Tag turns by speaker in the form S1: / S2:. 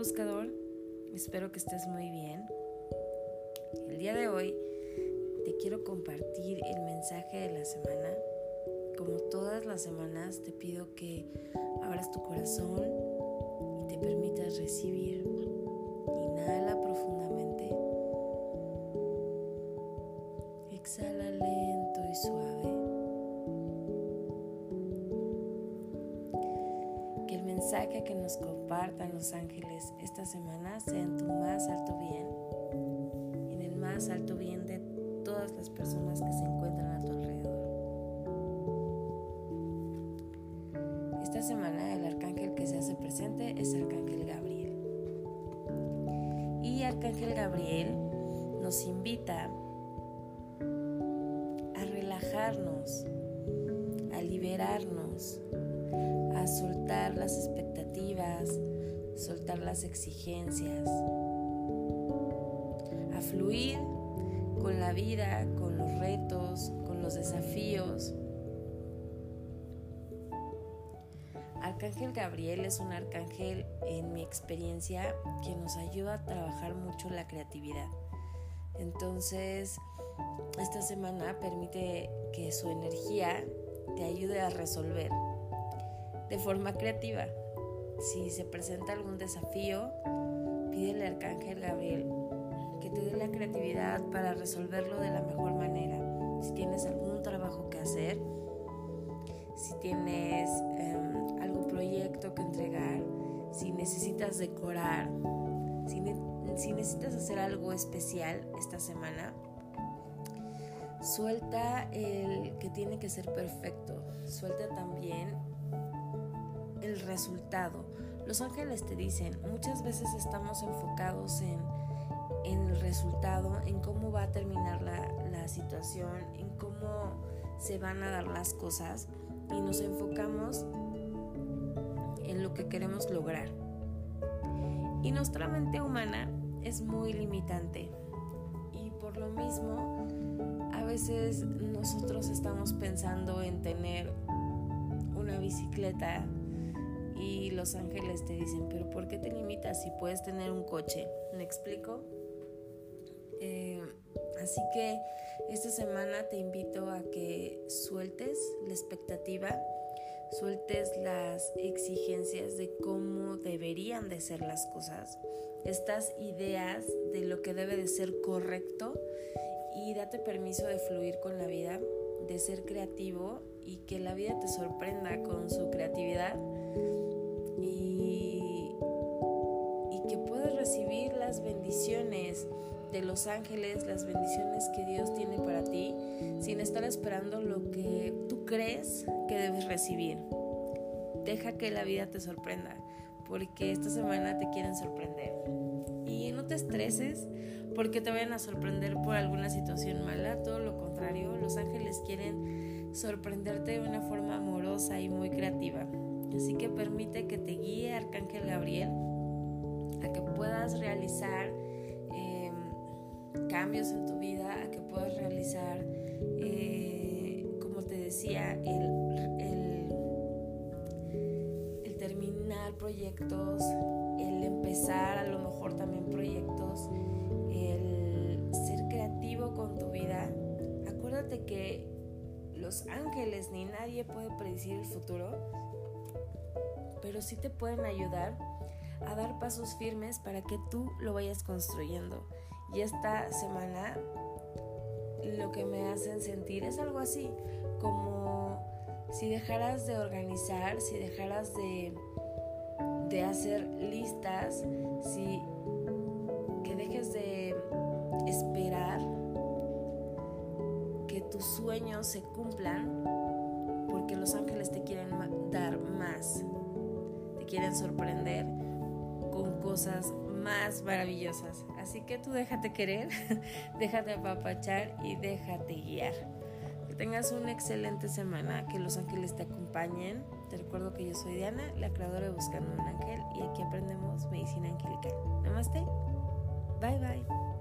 S1: buscador, espero que estés muy bien. El día de hoy te quiero compartir el mensaje de la semana. Como todas las semanas te pido que abras tu corazón y te permitas recibir. Inhala profundamente. Exhala lento y suave. Mensaje que nos compartan los ángeles esta semana sea en tu más alto bien, en el más alto bien de todas las personas que se encuentran a tu alrededor. Esta semana el arcángel que se hace presente es Arcángel Gabriel. Y Arcángel Gabriel nos invita a relajarnos, a liberarnos, a soltar las expectativas, soltar las exigencias, a fluir con la vida, con los retos, con los desafíos. Arcángel Gabriel es un arcángel, en mi experiencia, que nos ayuda a trabajar mucho la creatividad. Entonces, esta semana permite que su energía te ayude a resolver de forma creativa. Si se presenta algún desafío, pídele al arcángel Gabriel que te dé la creatividad para resolverlo de la mejor manera. Si tienes algún trabajo que hacer, si tienes um, algún proyecto que entregar, si necesitas decorar, si necesitas hacer algo especial esta semana, suelta el que tiene que ser perfecto, suelta también el resultado. Los ángeles te dicen, muchas veces estamos enfocados en, el resultado, en cómo va a terminar la, la situación, en cómo se van a dar las cosas y nos enfocamos en lo que queremos lograr. Y nuestra mente humana es muy limitante y por lo mismo a veces nosotros estamos pensando en tener una bicicleta y los ángeles te dicen, pero ¿por qué te limitas si puedes tener un coche? ¿Me explico? Eh, así que esta semana te invito a que sueltes la expectativa, sueltes las exigencias de cómo deberían de ser las cosas, estas ideas de lo que debe de ser correcto y date permiso de fluir con la vida, de ser creativo y que la vida te sorprenda con su creatividad las bendiciones de los ángeles, las bendiciones que Dios tiene para ti, sin estar esperando lo que tú crees que debes recibir. Deja que la vida te sorprenda, porque esta semana te quieren sorprender. Y no te estreses porque te vayan a sorprender por alguna situación mala, todo lo contrario, los ángeles quieren sorprenderte de una forma amorosa y muy creativa. Así que permite que te guíe Arcángel Gabriel puedas realizar eh, cambios en tu vida, a que puedas realizar, eh, como te decía, el, el, el terminar proyectos, el empezar a lo mejor también proyectos, el ser creativo con tu vida. Acuérdate que los ángeles ni nadie puede predecir el futuro, pero sí te pueden ayudar a dar pasos firmes para que tú lo vayas construyendo. Y esta semana lo que me hacen sentir es algo así, como si dejaras de organizar, si dejaras de, de hacer listas, si que dejes de esperar que tus sueños se cumplan, porque los ángeles te quieren dar más quieren sorprender con cosas más maravillosas. Así que tú déjate querer, déjate apapachar y déjate guiar. Que tengas una excelente semana, que los ángeles te acompañen. Te recuerdo que yo soy Diana, la creadora de Buscando un Ángel, y aquí aprendemos medicina angelical. Namaste. Bye bye.